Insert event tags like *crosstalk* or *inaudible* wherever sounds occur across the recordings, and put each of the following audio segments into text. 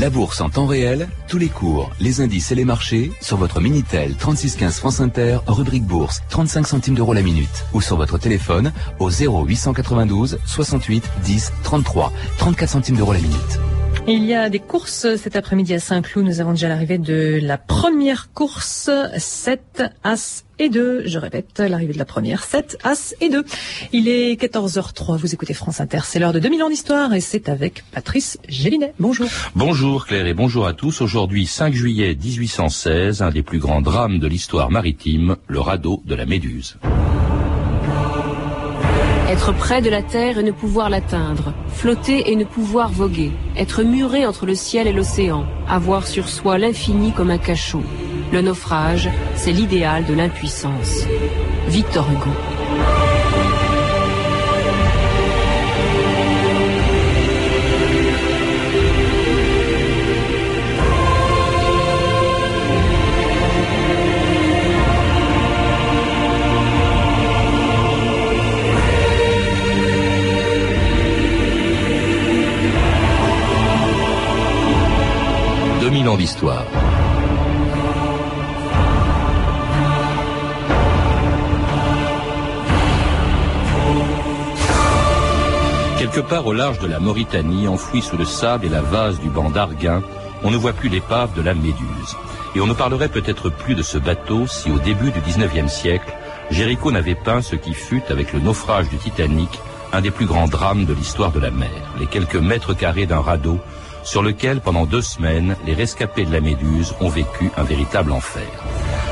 La bourse en temps réel, tous les cours, les indices et les marchés sur votre Minitel 3615 France Inter, rubrique bourse, 35 centimes d'euros la minute ou sur votre téléphone au 0892 68 10 33, 34 centimes d'euros la minute. Il y a des courses cet après-midi à Saint-Cloud. Nous avons déjà l'arrivée de la première course, 7 As et 2. Je répète, l'arrivée de la première, 7 As et 2. Il est 14h03, vous écoutez France Inter. C'est l'heure de 2000 ans d'histoire et c'est avec Patrice Gélinet. Bonjour. Bonjour Claire et bonjour à tous. Aujourd'hui, 5 juillet 1816, un des plus grands drames de l'histoire maritime, le radeau de la Méduse. Être près de la terre et ne pouvoir l'atteindre, flotter et ne pouvoir voguer, être muré entre le ciel et l'océan, avoir sur soi l'infini comme un cachot. Le naufrage, c'est l'idéal de l'impuissance. Victor Hugo. 2000 ans d'histoire. Quelque part au large de la Mauritanie, enfoui sous le sable et la vase du banc d'Arguin, on ne voit plus l'épave de la Méduse. Et on ne parlerait peut-être plus de ce bateau si au début du 19e siècle, Géricault n'avait peint ce qui fut, avec le naufrage du Titanic, un des plus grands drames de l'histoire de la mer. Les quelques mètres carrés d'un radeau sur lequel, pendant deux semaines, les rescapés de la Méduse ont vécu un véritable enfer.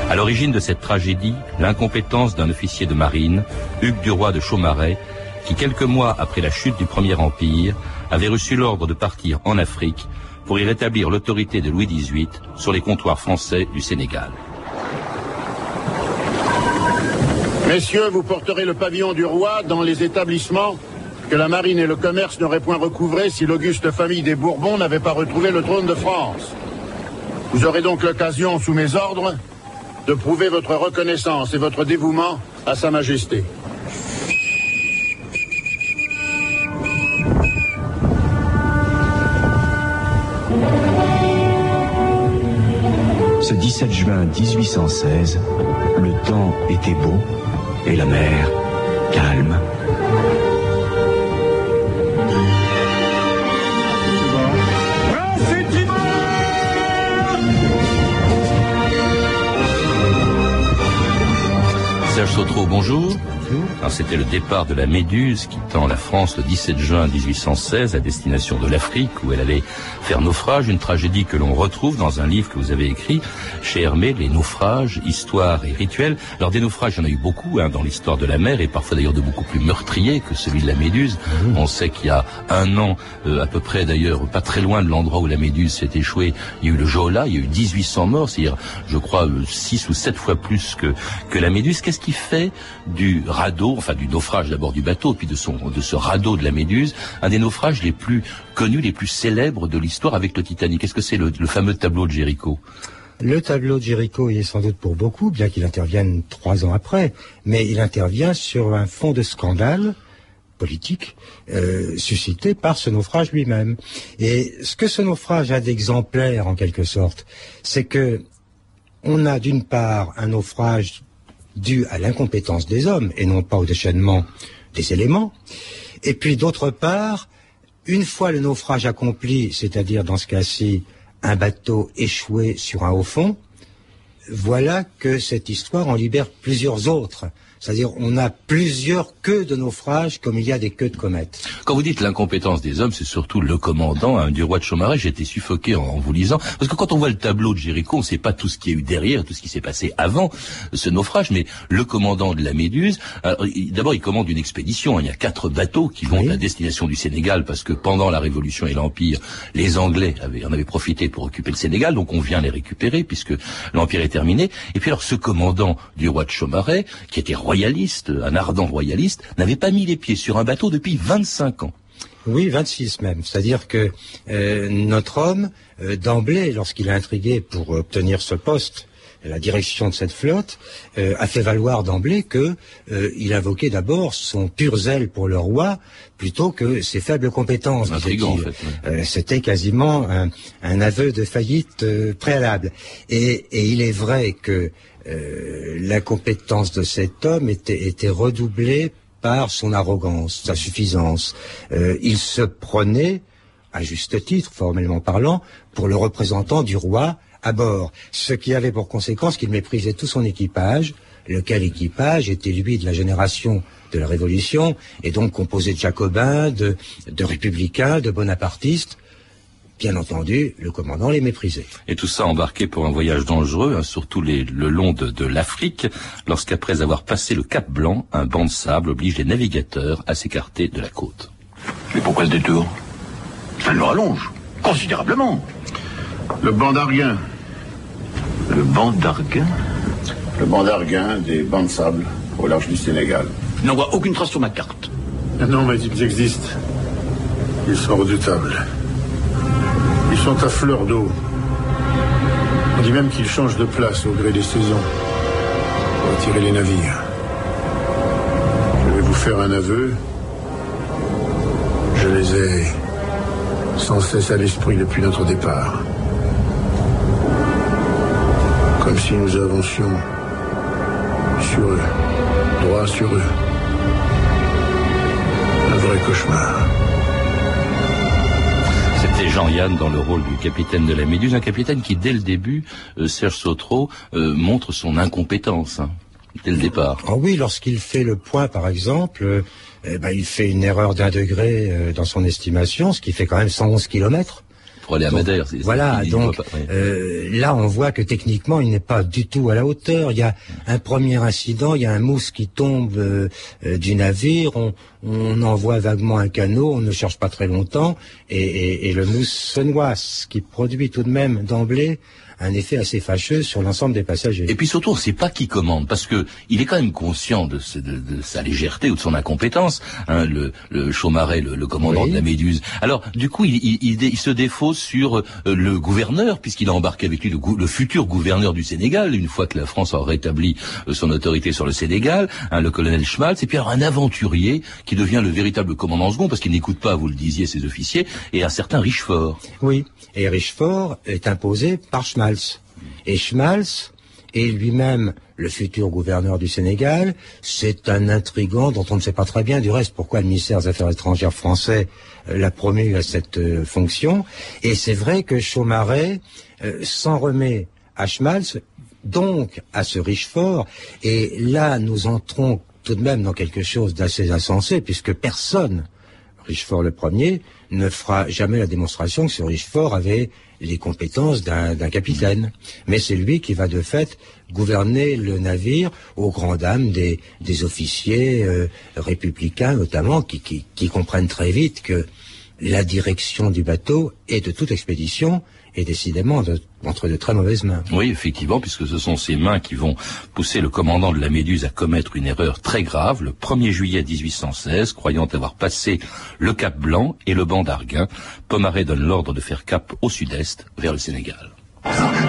À l'origine de cette tragédie, l'incompétence d'un officier de marine, Hugues Duroy de Chaumaret, qui quelques mois après la chute du Premier Empire, avait reçu l'ordre de partir en Afrique pour y rétablir l'autorité de Louis XVIII sur les comptoirs français du Sénégal. Messieurs, vous porterez le pavillon du roi dans les établissements que la marine et le commerce n'auraient point recouvré si l'auguste famille des Bourbons n'avait pas retrouvé le trône de France. Vous aurez donc l'occasion, sous mes ordres, de prouver votre reconnaissance et votre dévouement à Sa Majesté. Ce 17 juin 1816, le temps était beau et la mer calme. Serge Sautreau, bonjour. C'était le départ de la Méduse quittant la France le 17 juin 1816 à destination de l'Afrique où elle allait faire naufrage, une tragédie que l'on retrouve dans un livre que vous avez écrit chez Hermé, Les naufrages, histoire et rituels. Alors des naufrages, il y en a eu beaucoup hein, dans l'histoire de la mer et parfois d'ailleurs de beaucoup plus meurtriers que celui de la Méduse. On sait qu'il y a un an, euh, à peu près d'ailleurs, pas très loin de l'endroit où la Méduse s'est échouée, il y a eu le Jola, il y a eu 1800 morts, c'est-à-dire je crois 6 ou 7 fois plus que, que la Méduse. Qu'est-ce qui fait du radeau, enfin du naufrage d'abord du bateau, puis de son de ce radeau de la Méduse, un des naufrages les plus connus, les plus célèbres de l'histoire avec le Titanic. Est-ce que c'est le, le fameux tableau de Jéricho? Le tableau de Jéricho y est sans doute pour beaucoup, bien qu'il intervienne trois ans après, mais il intervient sur un fond de scandale politique euh, suscité par ce naufrage lui-même. Et ce que ce naufrage a d'exemplaire en quelque sorte, c'est que on a d'une part un naufrage dû à l'incompétence des hommes et non pas au déchaînement des éléments, et puis d'autre part, une fois le naufrage accompli, c'est-à-dire dans ce cas-ci un bateau échoué sur un haut fond, voilà que cette histoire en libère plusieurs autres. C'est-à-dire, on a plusieurs queues de naufrages comme il y a des queues de comètes. Quand vous dites l'incompétence des hommes, c'est surtout le commandant hein, du roi de Chaumaret. J'ai été suffoqué en, en, vous lisant. Parce que quand on voit le tableau de Jéricho, on ne sait pas tout ce qui y a eu derrière, tout ce qui s'est passé avant ce naufrage. Mais le commandant de la Méduse, d'abord, il commande une expédition. Il y a quatre bateaux qui vont oui. à destination du Sénégal parce que pendant la Révolution et l'Empire, les Anglais avaient, en avaient profité pour occuper le Sénégal. Donc on vient les récupérer puisque l'Empire est terminé. Et puis alors, ce commandant du roi de Chaumaret, qui était royaliste, un ardent royaliste, n'avait pas mis les pieds sur un bateau depuis 25 ans. Oui, 26 même. C'est-à-dire que euh, notre homme, euh, d'emblée, lorsqu'il a intrigué pour obtenir ce poste la direction de cette flotte, euh, a fait valoir d'emblée que euh, il invoquait d'abord son pur zèle pour le roi plutôt que ses faibles compétences. Intriguant, en fait. Euh, C'était quasiment un, un aveu de faillite euh, préalable. Et, et il est vrai que euh, la compétence de cet homme était, était redoublée par son arrogance, sa suffisance. Euh, il se prenait, à juste titre, formellement parlant, pour le représentant du roi à bord, ce qui avait pour conséquence qu'il méprisait tout son équipage, lequel équipage était lui de la génération de la Révolution, et donc composé de jacobins, de, de républicains, de bonapartistes. Bien entendu, le commandant les méprisait. Et tout ça embarqué pour un voyage dangereux, hein, surtout les- le long de, de l'Afrique, lorsqu'après avoir passé le Cap Blanc, un banc de sable oblige les navigateurs à s'écarter de la côte. Mais pourquoi ce détour? Ça le rallonge, considérablement. Le banc d'Arguin. Le banc d'Arguin Le banc d'Arguin des bancs de sable au large du Sénégal. n'en voit aucune trace sur ma carte. Ah Non, mais ils existent. Ils sont redoutables. Ils sont à fleur d'eau. On dit même qu'ils changent de place au gré des saisons pour attirer les navires. Je vais vous faire un aveu. Je les ai sans cesse à l'esprit depuis notre départ. Comme si nous avancions sur eux, droit sur eux. Un vrai cauchemar. C'était Jean-Yann dans le rôle du capitaine de la Méduse, un capitaine qui, dès le début, euh, Serge Sautreau, euh, montre son incompétence, hein, dès le départ. Ah oui, lorsqu'il fait le point, par exemple, euh, eh ben, il fait une erreur d'un degré euh, dans son estimation, ce qui fait quand même 111 kilomètres. Pour aller à Donc, Madère. c'est- c'est- Voilà, il- il donc pas, euh, là on voit que techniquement il n'est pas du tout à la hauteur. Il y a un premier incident, il y a un mousse qui tombe euh, euh, du navire, on, on envoie vaguement un canot, on ne cherche pas très longtemps et, et- et le mousse se noie, ce qui produit tout de même d'emblée un effet assez fâcheux sur l'ensemble des passagers. Et puis surtout, on ne sait pas qui commande, parce que il est quand même conscient de, ce- de- de sa légèreté ou de son incompétence, hein, le, le Chaumaret, le, le commandant Oui. de la Méduse. Alors, du coup, il, il- il se défausse sur euh, le gouverneur, puisqu'il a embarqué avec lui le, le futur gouverneur du Sénégal, une fois que la France aura rétabli euh, son autorité sur le Sénégal, hein, le colonel Schmaltz, et puis alors un aventurier qui devient le véritable commandant second, parce qu'il n'écoute pas, vous le disiez, ses officiers, et un certain Richefort. Oui, et Richefort est imposé par Schmalz. Et Schmalz est lui-même le futur gouverneur du Sénégal. C'est un intrigant dont on ne sait pas très bien du reste pourquoi le ministère des Affaires étrangères français euh, l'a promu à cette euh, fonction. Et c'est vrai que Chaumaret euh, s'en remet à Schmalz, donc à ce Richefort. Et là, nous entrons tout de même dans quelque chose d'assez insensé, puisque personne Richefort le premier ne fera jamais la démonstration que ce Richefort avait les compétences d'un capitaine. Mais c'est lui qui va de fait gouverner le navire aux grandes dames des, des officiers euh, républicains notamment qui, qui, qui comprennent très vite que la direction du bateau et de toute expédition est décidément de- entre de très mauvaises mains. Oui, effectivement, puisque ce sont ces mains qui vont pousser le commandant de la Méduse à commettre une erreur très grave le 1er juillet 1816, croyant avoir passé le Cap Blanc et le banc d'Arguin. Pomaré donne l'ordre de faire cap au sud-est, vers le Sénégal.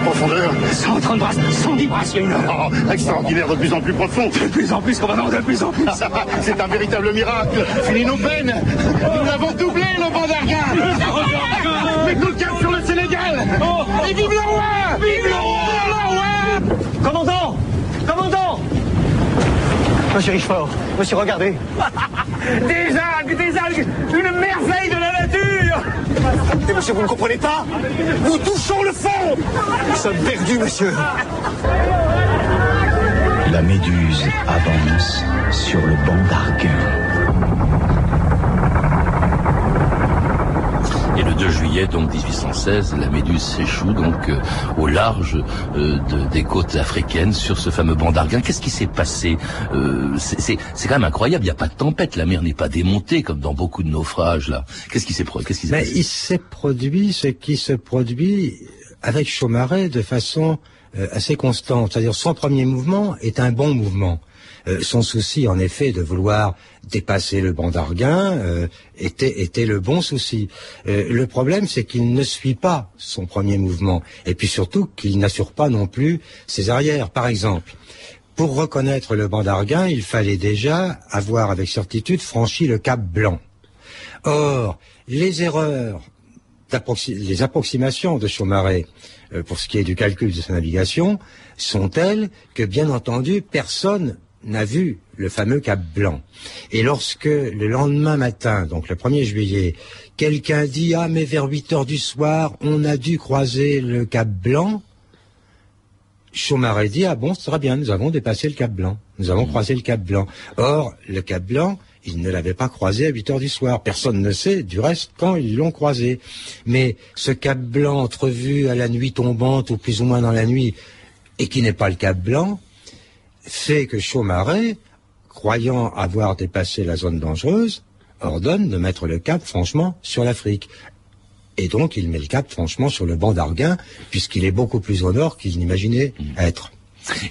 Profondeur 130 brasses, 110 brasses, il y a une heure. oh, extraordinaire, de plus en plus profond. De plus en plus, commandant, de plus en plus. C'est un véritable miracle. Fini nos peines. Nous l'avons doublé, le banc d'Arguin. Mais tout cap sur le Sénégal. Et vive le roi! Vive le roi! Commandant! Commandant! Monsieur Richefort, monsieur, regardez *laughs* Des algues, des algues, une merveille de la nature. Et monsieur, vous ne comprenez pas? Nous touchons le fond! Nous sommes perdus, monsieur. La méduse avance sur le banc d'Arguin. Et le 2 juillet, donc 1816, la Méduse s'échoue donc euh, au large euh, de- des côtes africaines sur ce fameux banc d'Arguin. Qu'est-ce qui s'est passé Euh, C'est quand même incroyable. Il n'y a pas de tempête. La mer n'est pas démontée comme dans beaucoup de naufrages là. Qu'est-ce qui s'est qu'est-ce qui s'est Mais passé? il s'est produit ce qui se produit avec Chaumaret de façon euh, assez constante. C'est-à-dire son premier mouvement est un bon mouvement. Euh, son souci, en effet, de vouloir dépasser le banc d'Arguin euh, était, le bon souci. Euh, le problème, c'est qu'il ne suit pas son premier mouvement, et puis surtout qu'il n'assure pas non plus ses arrières. Par exemple, pour reconnaître le banc d'Arguin, il fallait déjà avoir avec certitude franchi le Cap Blanc. Or, les erreurs, les approximations de Chaumaret pour ce qui est du calcul de sa navigation sont telles que, bien entendu, personne n'a vu le fameux Cap Blanc. Et lorsque le lendemain matin, donc le 1er juillet, quelqu'un dit Ah mais vers 8 heures du soir, on a dû croiser le Cap Blanc, Chaumaret dit Ah bon, c'est très bien, nous avons dépassé le Cap Blanc. Nous avons mmh. croisé le Cap Blanc. Or, le Cap Blanc, il ne l'avait pas croisé à 8 heures du soir. Personne ne sait, du reste, quand ils l'ont croisé. Mais ce Cap Blanc entrevu à la nuit tombante, ou plus ou moins dans la nuit, et qui n'est pas le Cap Blanc, fait que Chaumaret, croyant avoir dépassé la zone dangereuse, ordonne de mettre le cap, franchement, sur l'Afrique. Et donc, il met le cap, franchement, sur le banc d'Arguin, puisqu'il est beaucoup plus au nord qu'il n'imaginait mmh. être.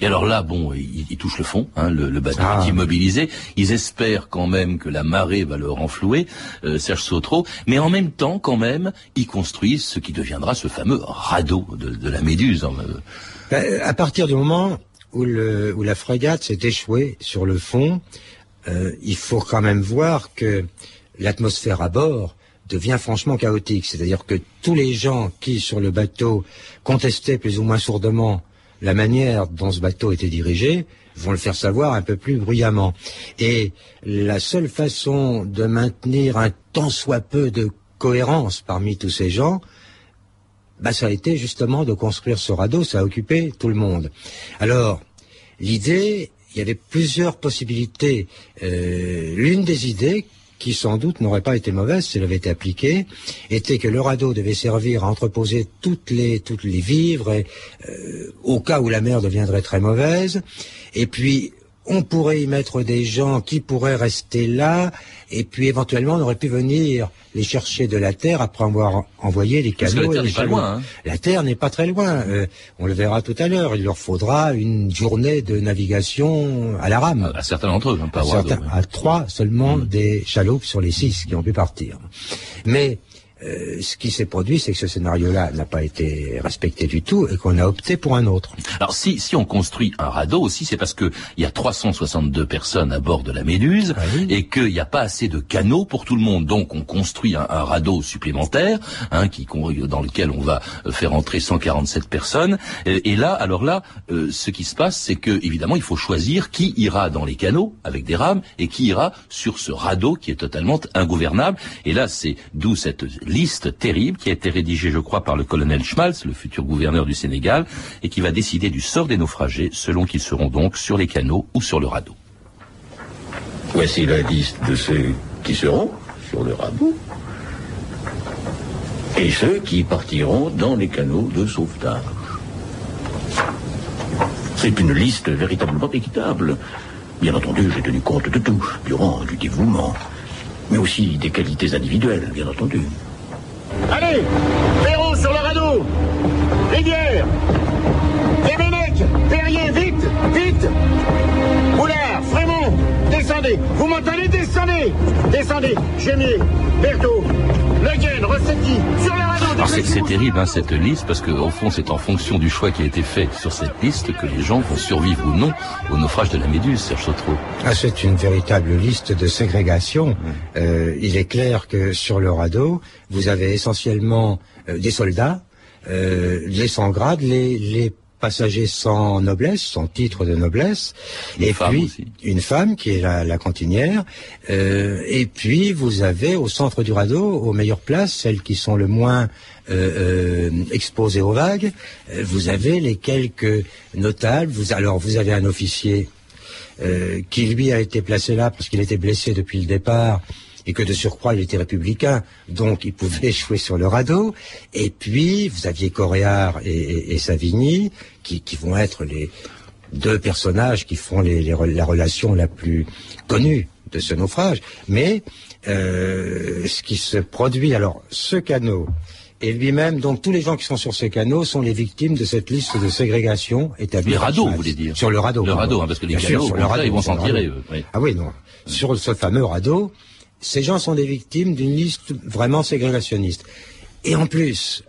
Et alors là, bon, ils, touchent le fond, hein, le, bateau est ah. immobilisé. Ils espèrent quand même que la marée va le renflouer, euh, Serge Sautreau. Mais en même temps, quand même, ils construisent ce qui deviendra ce fameux radeau de, la Méduse. Hein, euh. ben, à partir du moment où, la frégate s'est échouée sur le fond, euh, il faut quand même voir que l'atmosphère à bord devient franchement chaotique. C'est-à-dire que tous les gens qui, sur le bateau, contestaient plus ou moins sourdement la manière dont ce bateau était dirigé, vont le faire savoir un peu plus bruyamment. Et la seule façon de maintenir un tant soit peu de cohérence parmi tous ces gens, bah, ça a été justement de construire ce radeau, ça a occupé tout le monde. Alors, l'idée, il y avait plusieurs possibilités. Euh, l'une des idées qui sans doute n'aurait pas été mauvaise si elle avait été appliquée, était que le radeau devait servir à entreposer toutes les, toutes les vivres euh, au cas où la mer deviendrait très mauvaise, et puis on pourrait y mettre des gens qui pourraient rester là, et puis éventuellement on aurait pu venir les chercher de la Terre après avoir envoyé les canaux. la Terre n'est pas loin. Hein. La Terre n'est pas très loin. Euh, on le verra tout à l'heure. Il leur faudra une journée de navigation à la rame. À, certains d'entre eux, hein, pas à, à trois seulement mm. des chaloupes sur les six qui ont pu partir. Mais euh, ce qui s'est produit, c'est que ce scénario-là n'a pas été respecté du tout et qu'on a opté pour un autre. Alors si, si on construit un radeau aussi, c'est parce qu'il y a 362 personnes à bord de la Méduse ah et qu'il n'y a pas assez de canaux pour tout le monde. Donc on construit un, radeau supplémentaire hein, qui, dans lequel on va faire entrer 147 personnes. Et, là, alors là, euh, ce qui se passe, c'est que évidemment, il faut choisir qui ira dans les canaux avec des rames et qui ira sur ce radeau qui est totalement ingouvernable. Et là, c'est d'où cette liste terrible qui a été rédigée, je crois, par le colonel Schmalz, le futur gouverneur du Sénégal, et qui va décider du sort des naufragés selon qu'ils seront donc sur les canaux ou sur le radeau. Voici la liste de ceux qui seront sur le radeau et ceux qui partiront dans les canaux de sauvetage. C'est une liste véritablement équitable. Bien entendu, j'ai tenu compte de tout, du rang, du dévouement, mais aussi des qualités individuelles, bien entendu. Allez Perrault sur le radeau. Rivière. Téménec Perrier, vite Vite. Moulard Frémont Descendez. Vous m'entendez Descendez. Descendez Gémier Berthaud Rossetti Sur Alors c'est terrible hein, cette liste parce qu'au fond c'est en fonction du choix qui a été fait sur cette liste que les gens vont survivre ou non au naufrage de la Méduse, Serge Sautreau. Ah, c'est une véritable liste de ségrégation. Euh, il est clair que sur le radeau, vous avez essentiellement euh, des soldats, euh, les sans grade, les, les passagers sans noblesse, sans titre de noblesse, et puis une femme qui est la, la cantinière, euh, et puis vous avez au centre du radeau, aux meilleures places, celles qui sont le moins euh, euh, exposées aux vagues, vous avez les quelques notables. Vous, alors vous avez un officier euh, qui lui a été placé là parce qu'il était blessé depuis le départ et que de surcroît il était républicain, donc il pouvait *laughs* échouer sur le radeau. Et puis vous aviez Coréard et, Savigny, qui, vont être les deux personnages qui font la relation la plus connue de ce naufrage. Mais euh, ce qui se produit. Alors, ce canot et lui-même, donc tous les gens qui sont sur ce canot sont les victimes de cette liste de ségrégation établie. Les radeaux, vous voulez dire Sur le radeau. Le radeau, hein, parce que les canots, sur le radeau, ils vont s'en tirer, eux, oui. Ah oui, non. Sur ce fameux radeau, ces gens sont des victimes d'une liste vraiment ségrégationniste. Et en plus,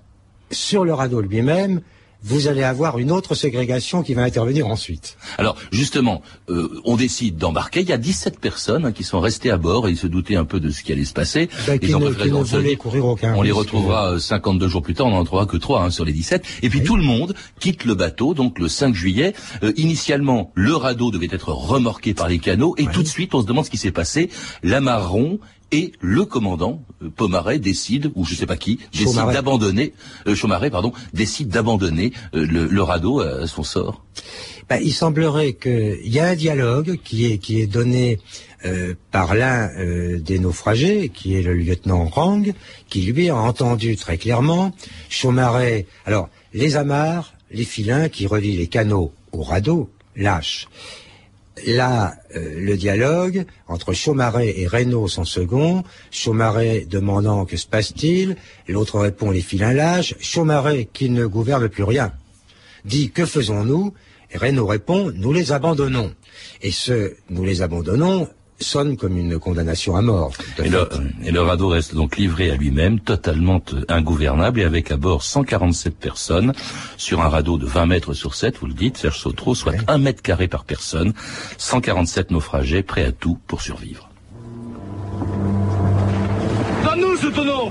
sur le radeau lui-même, vous allez avoir une autre ségrégation qui va intervenir ensuite. Alors justement, euh, on décide d'embarquer. Il y a 17 personnes hein, qui sont restées à bord et ils se doutaient un peu de ce qui allait se passer. Ben, qui ne- qui ne se courir aucun On les retrouvera euh, 52 jours plus tard, on n'en trouvera que 3 sur les 17. Et puis tout le monde quitte le bateau, donc le 5 juillet. Euh, initialement, le radeau devait être remorqué par les canots et tout de suite, on se demande ce qui s'est passé. L'amarron et le commandant euh, Pomaret décide, ou je sais pas qui, décide d'abandonner, euh, Chaumaret, pardon, décide d'abandonner euh, le, le radeau à son sort. Ben, il semblerait qu'il y a un dialogue qui est, qui est donné euh, par l'un euh, des naufragés, qui est le lieutenant Rang, qui lui a entendu très clairement Chaumaret. Alors, les amarres, les filins qui relient les canaux au radeau, lâchent. Là, euh, le dialogue entre Chaumaret et Reynaud, son second, Chaumaret demandant que se passe-t-il, l'autre répond les filins lâches, Chaumaret, qui ne gouverne plus rien, dit que faisons-nous? Reynaud répond nous les abandonnons. Et ce nous les abandonnons sonne comme une condamnation à mort. à Et le, et le radeau reste donc livré à lui-même, totalement euh, ingouvernable, et avec à bord 147 personnes, sur un radeau de 20 mètres sur 7, vous le dites, Serge Sautreau, soit 1 mètre carré par personne, 147 naufragés prêts à tout pour survivre. Donne-nous ce tonneau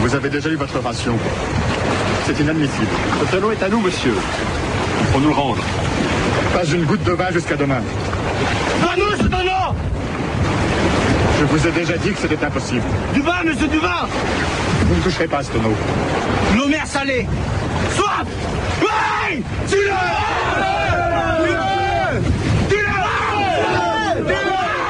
Vous avez déjà eu votre ration. C'est inadmissible. Ce tonneau est à nous, monsieur. Il faut nous le rendre. Pas une goutte de vin jusqu'à demain. Je vous ai déjà dit que c'était impossible. Du vin, monsieur, du vin Vous ne toucherez pas à ce tonneau. L'eau mer salée Soif Oui Tue-le Tue-le Tue-le Tue-le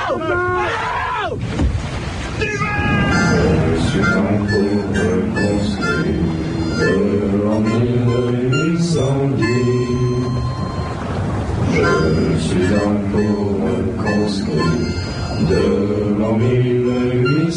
de l'embile lui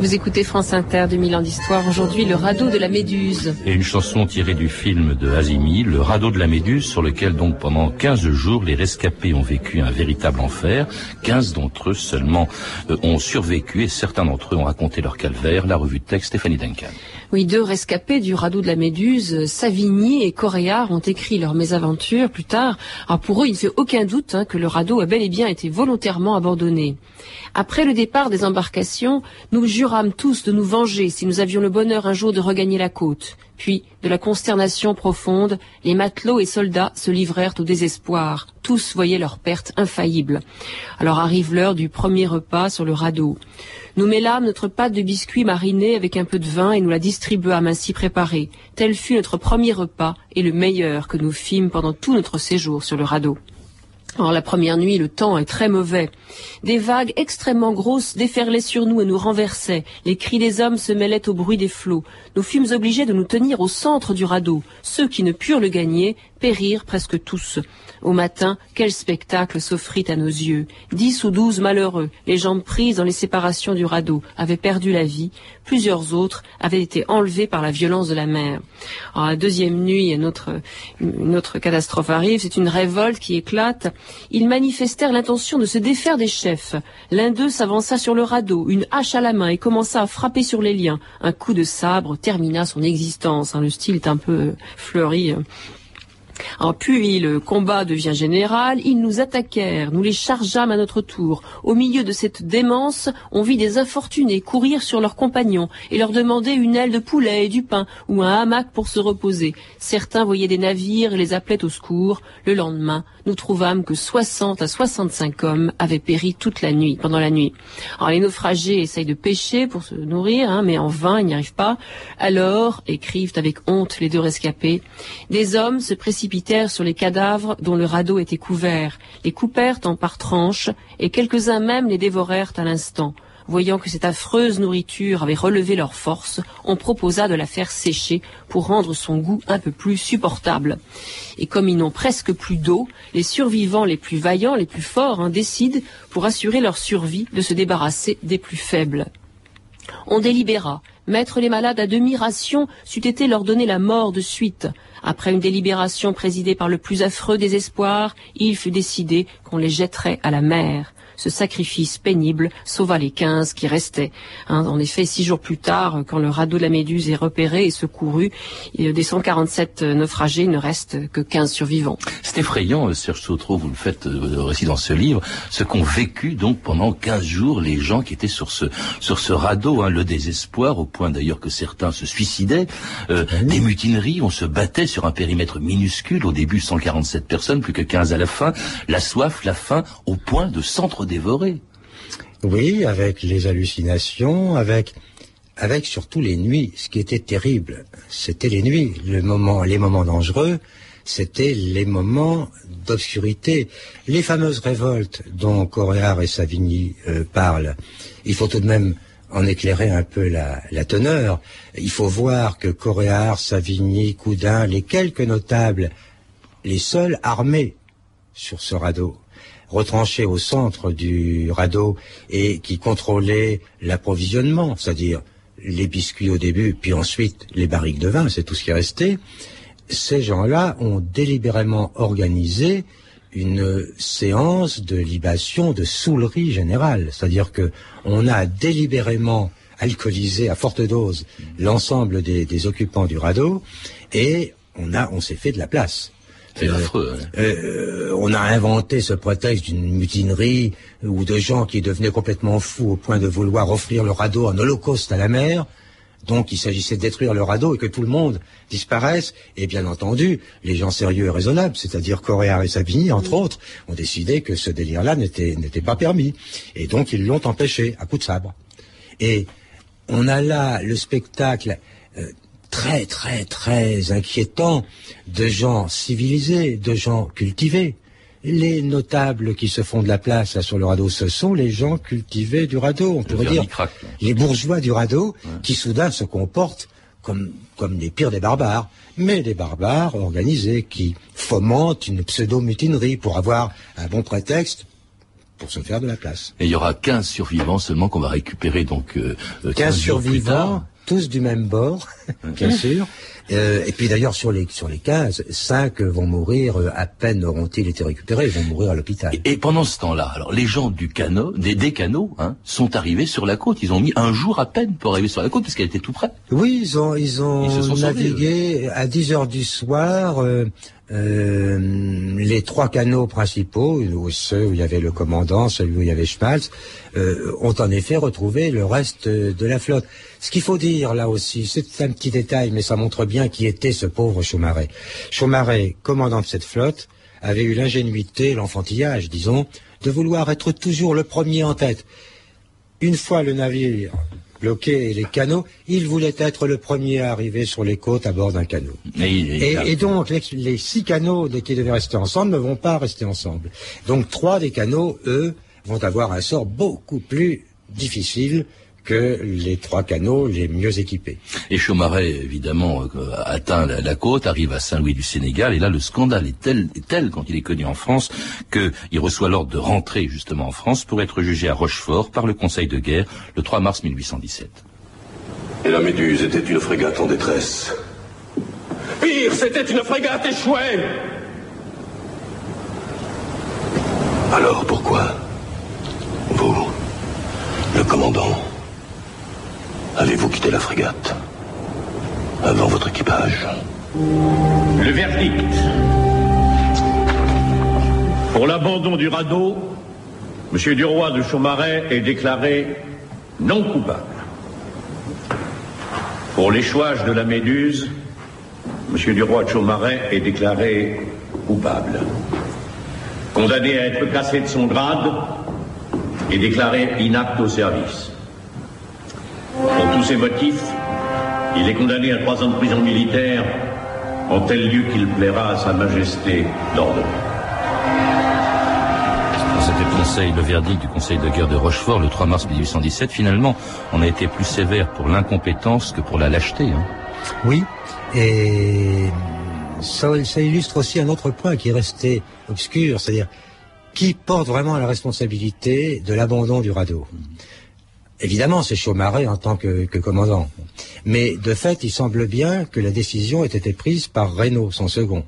Vous écoutez France Inter, 2000 ans d'histoire. Aujourd'hui, le radeau de la Méduse. Et une chanson tirée du film de Hazimi, Le radeau de la Méduse, sur lequel donc pendant 15 jours, les rescapés ont vécu un véritable enfer. 15 d'entre eux seulement euh, ont survécu et certains d'entre eux ont raconté leur calvaire. La revue de texte Stéphanie Duncan. Oui, deux rescapés du radeau de la Méduse, Savigny et Coréard, ont écrit leur mésaventure plus tard. Alors pour eux, il ne fait aucun doute hein, que le radeau a bel et bien été volontairement abandonné. Après le départ des embarcations, nous jurâmes tous de nous venger si nous avions le bonheur un jour de regagner la côte. Puis, de la consternation profonde, les matelots et soldats se livrèrent au désespoir. Tous voyaient leur perte infaillible. Alors arrive l'heure du premier repas sur le radeau. Nous mêlâmes notre pâte de biscuits marinée avec un peu de vin et nous la distribuâmes ainsi préparée. Tel fut notre premier repas et le meilleur que nous fîmes pendant tout notre séjour sur le radeau. Alors la première nuit, le temps est très mauvais. Des vagues extrêmement grosses déferlaient sur nous et nous renversaient. Les cris des hommes se mêlaient au bruit des flots. Nous fûmes obligés de nous tenir au centre du radeau. Ceux qui ne purent le gagner périrent presque tous. Au matin, quel spectacle s'offrit à nos yeux. Dix ou douze malheureux, les jambes prises dans les séparations du radeau, avaient perdu la vie. Plusieurs autres avaient été enlevés par la violence de la mer. La deuxième nuit, une autre, catastrophe arrive. C'est une révolte qui éclate. Ils manifestèrent l'intention de se défaire des chefs. L'un d'eux s'avança sur le radeau, une hache à la main, et commença à frapper sur les liens. Un coup de sabre termina son existence. hein. Le style est un peu euh, fleuri. Alors, puis le combat devient général, ils nous attaquèrent, nous les chargeâmes à notre tour. Au milieu de cette démence, on vit des infortunés courir sur leurs compagnons et leur demander une aile de poulet et du pain ou un hamac pour se reposer. Certains voyaient des navires et les appelaient au secours. Le lendemain, nous trouvâmes que 60 à 65 hommes avaient péri toute la nuit, pendant la nuit. Alors les naufragés essayent de pêcher pour se nourrir, hein, mais en vain, ils n'y arrivent pas. Alors, écrivent avec honte les deux rescapés, des hommes se précipitèrent sur les cadavres dont le radeau était couvert, les coupèrent en par tranches, et quelques-uns même les dévorèrent à l'instant. Voyant que cette affreuse nourriture avait relevé leur force, on proposa de la faire sécher pour rendre son goût un peu plus supportable. Et comme ils n'ont presque plus d'eau, les survivants les plus vaillants, les plus forts, hein, décident, pour assurer leur survie, de se débarrasser des plus faibles. On délibéra. Mettre les malades à demi-ration c'eût été leur donner la mort de suite. Après une délibération présidée par le plus affreux désespoir, il fut décidé qu'on les jetterait à la mer. Ce sacrifice pénible sauva les quinze qui restaient. Hein, en effet, six jours plus tard, quand le radeau de la Méduse est repéré et secouru, des 147 naufragés, il ne reste que 15 survivants. C'est effrayant, euh, Serge Sautreau, vous le faites euh, récit dans ce livre, ce qu'ont vécu donc pendant 15 jours les gens qui étaient sur ce, sur ce radeau, hein, le désespoir, au point d'ailleurs que certains se suicidaient, euh, des mutineries, on se battait sur un périmètre minuscule, au début 147 personnes, plus que 15 à la fin, la soif, la faim, au point de s'entre Oui, avec les hallucinations, avec avec surtout les nuits. Ce qui était terrible, c'était les nuits. Les moments dangereux, c'était les moments d'obscurité. Les fameuses révoltes dont Coréard et Savigny euh, parlent, il faut tout de même en éclairer un peu la, la teneur. Il faut voir que Coréard, Savigny, Coudin, les quelques notables, les seuls armés sur ce radeau, retranchés au centre du radeau et qui contrôlaient l'approvisionnement, c'est-à-dire les biscuits au début, puis ensuite les barriques de vin, c'est tout ce qui est resté, ces gens-là ont délibérément organisé une séance de libation, de soulerie générale. C'est-à-dire que on a délibérément alcoolisé à forte dose l'ensemble des, des occupants du radeau et on a, on s'est fait de la place. C'est Euh, affreux. hein. euh, on a inventé ce prétexte d'une mutinerie ou de gens qui devenaient complètement fous au point de vouloir offrir le radeau en holocauste à la mer. Donc il s'agissait de détruire le radeau et que tout le monde disparaisse. Et bien entendu, les gens sérieux et raisonnables, c'est-à-dire Coréard et Savigny, entre autres, ont décidé que ce délire-là n'était n'était pas permis. Et donc ils l'ont empêché à coups de sabre. Et on a là le spectacle euh, très très très inquiétant de gens civilisés, de gens cultivés. Les notables qui se font de la place là, sur le radeau, ce sont les gens cultivés du radeau, on pourrait dire les bourgeois du radeau qui soudain se comportent comme, comme les pires des barbares, mais des barbares organisés qui fomentent une pseudo-mutinerie pour avoir un bon prétexte pour se faire de la place. Et il y aura 15 survivants seulement qu'on va récupérer donc euh, euh, 15 jours plus tard. survivants, tous du même bord, *laughs* bien sûr. Euh, et puis d'ailleurs, sur les, sur les 15, 5 vont mourir, euh, à peine auront-ils été récupérés, ils vont mourir à l'hôpital. Et pendant ce temps-là, alors les gens du canot, des, des canots, hein, sont arrivés sur la côte. Ils ont mis un jour à peine pour arriver sur la côte parce qu'elle était tout près. Oui, ils ont, ils ont Ils sont sauvés, navigué à 10 heures du soir. euh, euh, les trois canaux principaux, ceux où il y avait le commandant, celui où il y avait Schmalz, euh, ont en effet retrouvé le reste de la flotte. Ce qu'il faut dire là aussi, c'est un petit détail, mais ça montre bien qui était ce pauvre Chaumaret. Chaumaret, commandant de cette flotte, avait eu l'ingénuité, l'enfantillage, disons, de vouloir être toujours le premier en tête. Une fois le navire bloqué et les canaux, il voulait être le premier à arriver sur les côtes à bord d'un canot. Et, il- il Et, a- et donc, les, les six canaux qui devaient rester ensemble ne vont pas rester ensemble. Donc, trois des canaux, eux, vont avoir un sort beaucoup plus difficile que les trois canaux les mieux équipés. Et Chaumaret, évidemment, euh, atteint la, la côte, arrive à Saint-Louis du Sénégal, et là, le scandale est tel, est tel quand il est connu en France, qu'il reçoit l'ordre de rentrer justement en France pour être jugé à Rochefort par le Conseil de guerre le 3 mars 1817. Et la Méduse était une frégate en détresse. Pire, c'était une frégate échouée Alors pourquoi Vous, le commandant, avez-vous quitté frégate avant votre équipage Le verdict. Pour l'abandon du radeau, M. Duroy de Chaumaret est déclaré non coupable. Pour l'échouage de la Méduse, M. Duroy de Chaumaret est déclaré coupable. Condamné à être cassé de son grade et déclaré inapte au service. Tous ces motifs, il est condamné à trois ans de prison militaire en tel lieu qu'il plaira à Sa Majesté d'ordonner. C'était le conseil, le verdict du conseil de guerre de Rochefort le 3 mars 1817. Finalement, on a été plus sévère pour l'incompétence que pour la lâcheté. Hein. Oui, et ça, ça illustre aussi un autre point qui est resté obscur, c'est-à-dire qui porte vraiment la responsabilité de l'abandon du radeau? Évidemment, c'est Chaumaret en tant que, que, commandant. Mais de fait, il semble bien que la décision ait été prise par Reynaud, son second,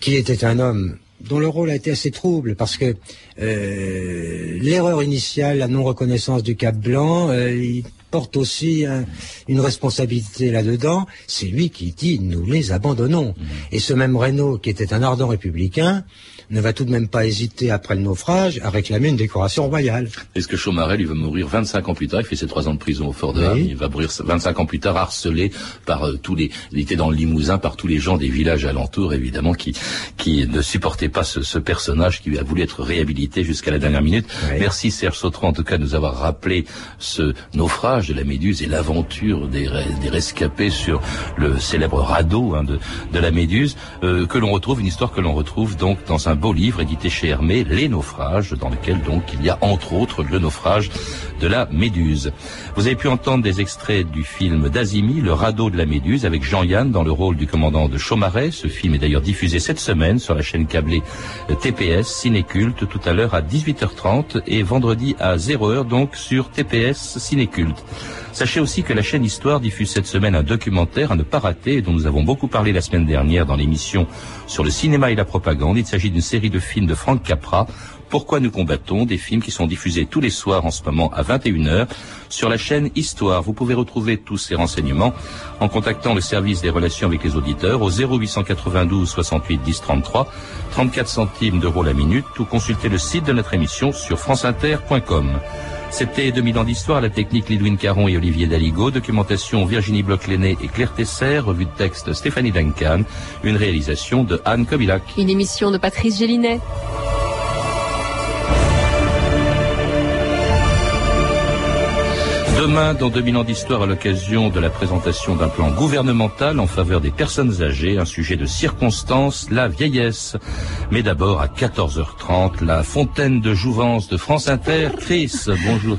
qui était un homme dont le rôle a été assez trouble parce que euh, l'erreur initiale, la non-reconnaissance du Cap Blanc, euh, il porte aussi un, une responsabilité là-dedans. C'est lui qui dit nous les abandonnons. Et ce même Reynaud, qui était un ardent républicain, ne va tout de même pas hésiter, après le naufrage, à réclamer une décoration royale. Est-ce que Chaumaret, lui, va mourir 25 ans plus tard Il fait ses trois ans de prison au Fort de oui. Il va mourir 25 ans plus tard, harcelé par euh, tous les... Il était dans le Limousin par tous les gens des villages alentours, évidemment, qui, qui ne supportaient pas ce, ce personnage qui a voulu être réhabilité jusqu'à la dernière minute. Oui. Merci Serge Sautron, en tout cas, de nous avoir rappelé ce naufrage de la Méduse et l'aventure des, des rescapés sur le célèbre radeau hein, de, de la Méduse, euh, que l'on retrouve, une histoire que l'on retrouve donc dans un beau livre édité chez Hermé, Les naufrages, dans lequel donc il y a entre autres le naufrage de la Méduse. Vous avez pu entendre des extraits du film d'Azimi, Le radeau de la Méduse, avec Jean-Yann dans le rôle du commandant de Chaumaret. Ce film est d'ailleurs diffusé cette semaine sur la chaîne câblée TPS Cinéculte tout à l'heure à 18h30 et vendredi à 0h donc sur TPS Cinéculte. Sachez aussi que la chaîne Histoire diffuse cette semaine un documentaire à ne pas rater dont nous avons beaucoup parlé la semaine dernière dans l'émission sur le cinéma et la propagande. Il s'agit d'une série de films de Franck Capra. Pourquoi nous combattons Des films qui sont diffusés tous les soirs en ce moment à 21h sur la chaîne Histoire. Vous pouvez retrouver tous ces renseignements en contactant le service des relations avec les auditeurs au 0892 68 10 33, 34 centimes d'euros la minute ou consulter le site de notre émission sur franceinter.com. C'était 2000 ans d'histoire, la technique Lidwin Caron et Olivier Daligo, documentation Virginie Bloch-Lenné et Claire Tesser, revue de texte Stéphanie Duncan, une réalisation de Anne Kobilac. Une émission de Patrice Gélinet. Demain, dans 2000 ans d'histoire, à l'occasion de la présentation d'un plan gouvernemental en faveur des personnes âgées, un sujet de circonstance, la vieillesse. Mais d'abord, à 14h30, la fontaine de jouvence de France Inter. Chris, bonjour.